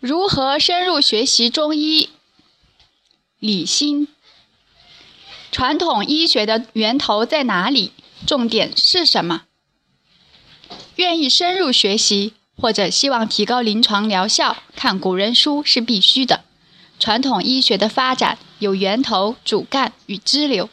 如何深入学习中医？理心。传统医学的源头在哪里？重点是什么？愿意深入学习，或者希望提高临床疗效，看古人书是必须的。传统医学的发展有源头、主干与支流。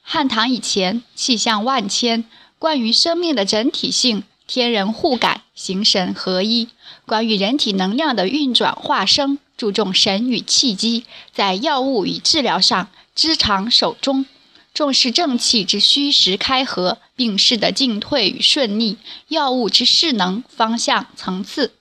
汉唐以前，气象万千，关于生命的整体性。天人互感，形神合一。关于人体能量的运转化生，注重神与气机，在药物与治疗上知常守中，重视正气之虚实开合，病势的进退与顺逆，药物之势能方向层次。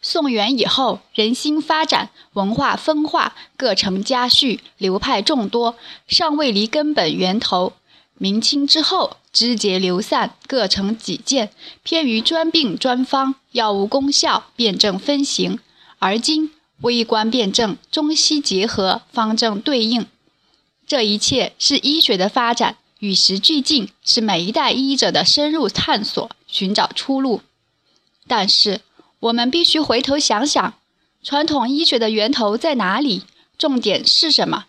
宋元以后，人心发展，文化分化，各成家序，流派众多，尚未离根本源头。明清之后，枝节流散，各成己见，偏于专病专方，药物功效辨证分型。而今微观辨证，中西结合，方正对应。这一切是医学的发展，与时俱进，是每一代医者的深入探索，寻找出路。但是，我们必须回头想想，传统医学的源头在哪里？重点是什么？《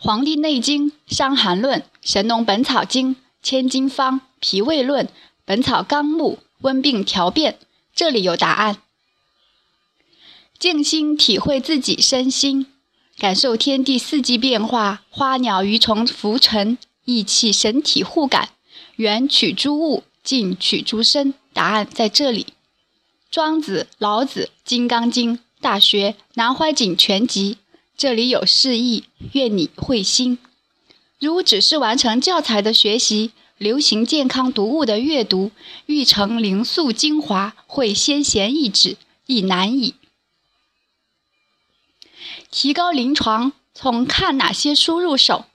黄帝内经》《伤寒论》《神农本草经》《千金方》《脾胃论》《本草纲目》《温病调变》，这里有答案。静心体会自己身心，感受天地四季变化，花鸟鱼虫浮沉，意气神体互感，缘取诸物，静取诸身，答案在这里。庄子、老子《金刚经》《大学》《南怀瑾全集》。这里有示意，愿你会心。如只是完成教材的学习，流行健康读物的阅读，欲成灵素精华，会先贤意志，亦难矣。提高临床，从看哪些书入手？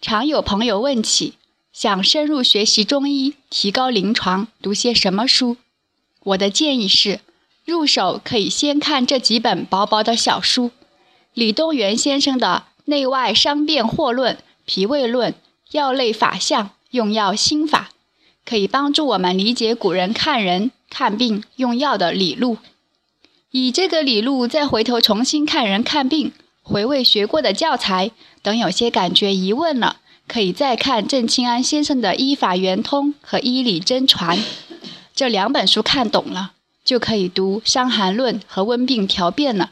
常有朋友问起，想深入学习中医，提高临床，读些什么书？我的建议是，入手可以先看这几本薄薄的小书。李东垣先生的《内外伤变惑论》《脾胃论》《药类法相》《用药心法》，可以帮助我们理解古人看人、看病、用药的理路。以这个理路，再回头重新看人、看病，回味学过的教材，等有些感觉疑问了，可以再看郑清安先生的《医法圆通》和《医理真传》。这两本书看懂了，就可以读《伤寒论》和《温病调变》了。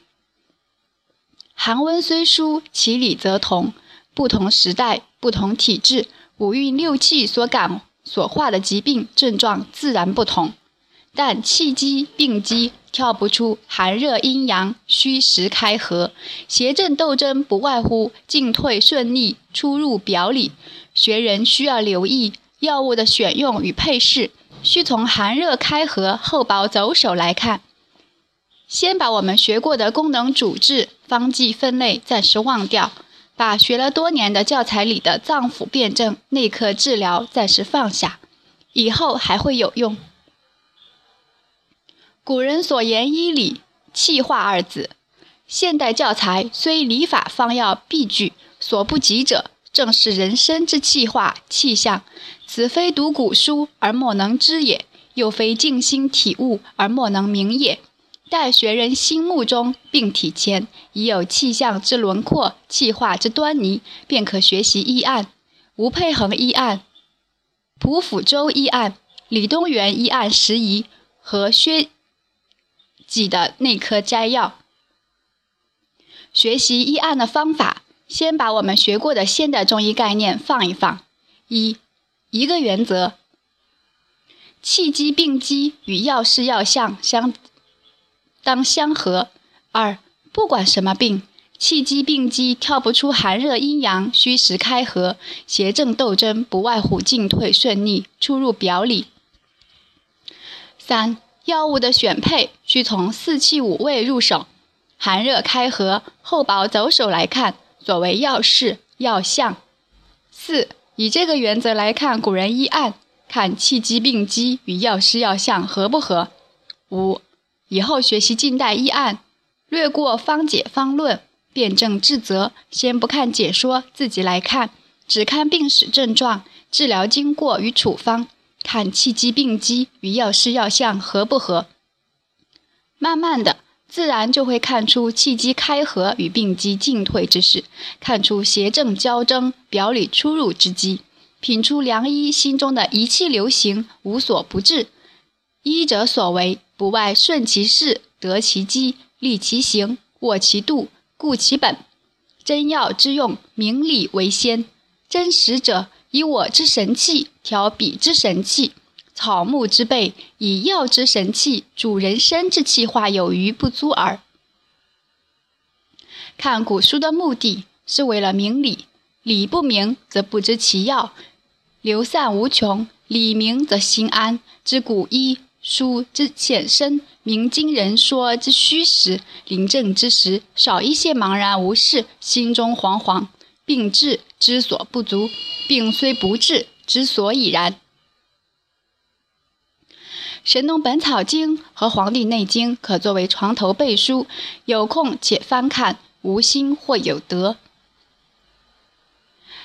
寒温虽殊，其理则同。不同时代、不同体质，五运六气所感所化的疾病症状自然不同。但气机、病机跳不出寒热、阴阳、虚实开合，邪正斗争不外乎进退顺逆、出入表里。学人需要留意药物的选用与配饰，需从寒热开合、厚薄走手来看。先把我们学过的功能主治、方剂分类暂时忘掉，把学了多年的教材里的脏腑辩证、内科治疗暂时放下，以后还会有用。古人所言医理，气化二字，现代教材虽理法方药必具，所不及者，正是人生之气化气象。此非读古书而莫能知也，又非静心体悟而莫能明也。待学人心目中病体前已有气象之轮廓、气化之端倪，便可学习医案。吴佩衡医案、蒲辅周医案、李东垣医案时宜和薛己的内科摘要。学习医案的方法，先把我们学过的现代中医概念放一放。一，一个原则：气机、病机与药事药象相。当相合。二，不管什么病，气机病机跳不出寒热阴阳、虚实开合、邪正斗争，不外乎进退顺逆、出入表里。三，药物的选配需从四气五味入手，寒热开合、厚薄走手来看，所谓药式药象。四，以这个原则来看古人医案，看气机病机与药师药象合不合。五。以后学习近代医案，略过方解方论、辨证治则，先不看解说，自己来看，只看病史症状、治疗经过与处方，看气机病机与药师药象合不合。慢慢的，自然就会看出气机开合与病机进退之势，看出邪正交争、表里出入之机，品出良医心中的一气流行，无所不至。医者所为，不外顺其势，得其机，利其行，握其度，固其本。真药之用，明理为先。真实者，以我之神气调彼之神气。草木之辈，以药之神气主人身之气化有余不足耳。看古书的目的是为了明理，理不明则不知其要，流散无穷；理明则心安。知古医书之浅深，明经人说之虚实，临症之时少一些茫然无事，心中惶惶。病治之所不足，病虽不治之所以然。《神农本草经》和《黄帝内经》可作为床头背书，有空且翻看，无心或有得。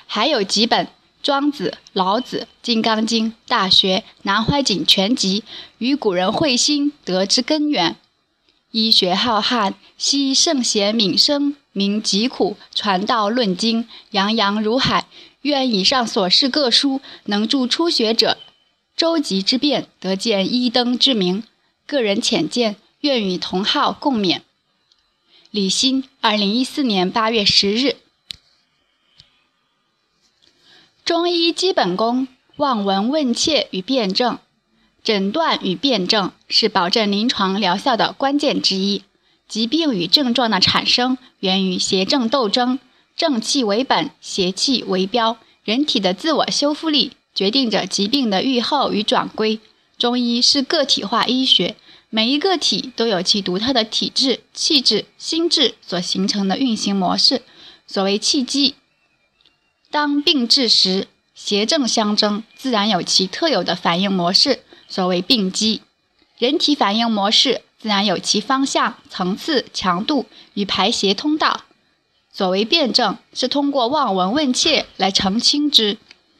还有几本《庄子》《老子》《金刚经》《大学》《南怀瑾全集》，与古人会心，得之根源。医学浩瀚，昔圣贤敏生，明疾苦，传道论经，洋洋如海。愿以上所示各书，能助初学者。周集之变，得见一灯之明。个人浅见，愿与同好共勉。李欣，二零一四年八月十日。中医基本功：望闻问切与辨证。诊断与辨证是保证临床疗效的关键之一。疾病与症状的产生源于邪正斗争，正气为本，邪气为标。人体的自我修复力。决定着疾病的预后与转归。中医是个体化医学，每一个体都有其独特的体质、气质、心智所形成的运行模式。所谓气机，当病治时，邪正相争，自然有其特有的反应模式。所谓病机，人体反应模式自然有其方向、层次、强度与排邪通道。所谓辩证，是通过望闻问切来澄清之。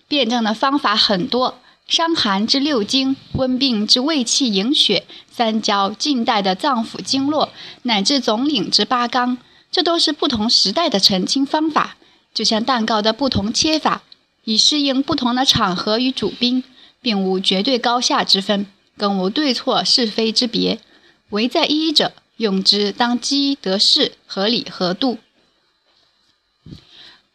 辩证的方法很多，伤寒之六经，温病之胃气营血，三焦近代的脏腑经络，乃至总领之八纲，这都是不同时代的澄清方法。就像蛋糕的不同切法，以适应不同的场合与主宾，并无绝对高下之分，更无对错是非之别。唯在医者用之，当机得势，合理合度。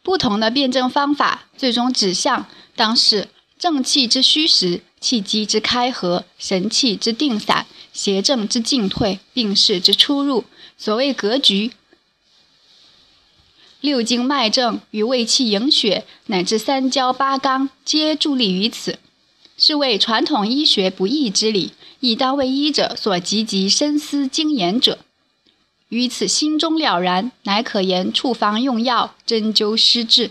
不同的辩证方法，最终指向。当是正气之虚实，气机之开合，神气之定散，邪正之进退，病势之出入。所谓格局，六经脉证与胃气营血，乃至三焦八纲，皆助力于此，是为传统医学不易之理，亦当为医者所积极深思精研者。于此心中了然，乃可言处方用药，针灸施治。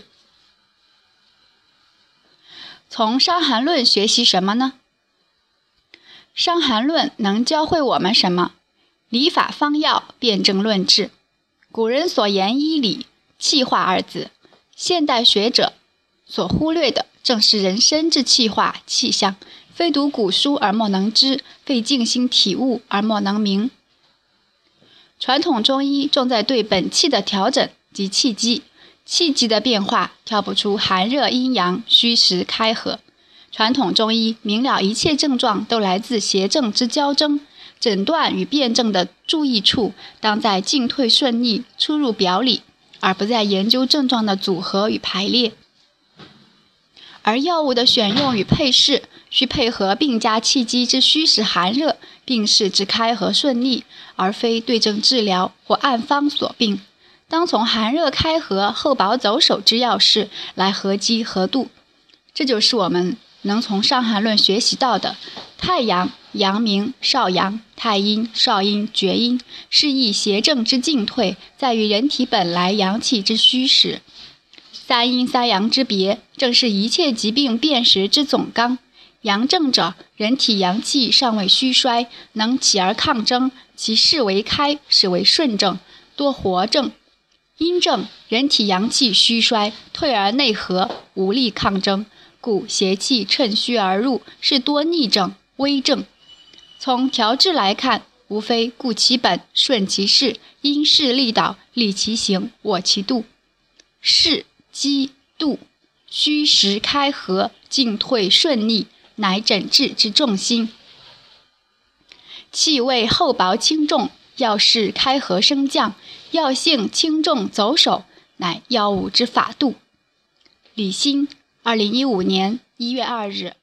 从《伤寒论》学习什么呢？《伤寒论》能教会我们什么？理法方药，辨证论治。古人所言医理，气化二字，现代学者所忽略的正是人身之气化气象。非读古书而莫能知，非静心体悟而莫能明。传统中医重在对本气的调整及气机。气机的变化，挑不出寒热阴阳、虚实开合。传统中医明了一切症状都来自邪正之交争，诊断与辩证的注意处，当在进退顺利、出入表里，而不在研究症状的组合与排列。而药物的选用与配饰，需配合病家气机之虚实寒热、病势之开合顺利，而非对症治疗或按方索病。当从寒热开合、厚薄走手之要事来合机合度，这就是我们能从《伤寒论》学习到的：太阳、阳明、少阳；太阴、少阴、厥阴。是以邪正之进退，在于人体本来阳气之虚实。三阴三阳之别，正是一切疾病辨识之总纲。阳正者，人体阳气尚未虚衰，能起而抗争，其势为开，是为顺正，多活正。阴正，人体阳气虚衰，退而内合，无力抗争，故邪气趁虚而入，是多逆症、危症。从调治来看，无非顾其本，顺其势，因势利导，利其行，我其度。势机度，虚实开合，进退顺利，乃整治之重心。气味厚薄轻重，要势开合升降，要性轻重走手，乃药物之法度。李欣，二零一五年一月二日。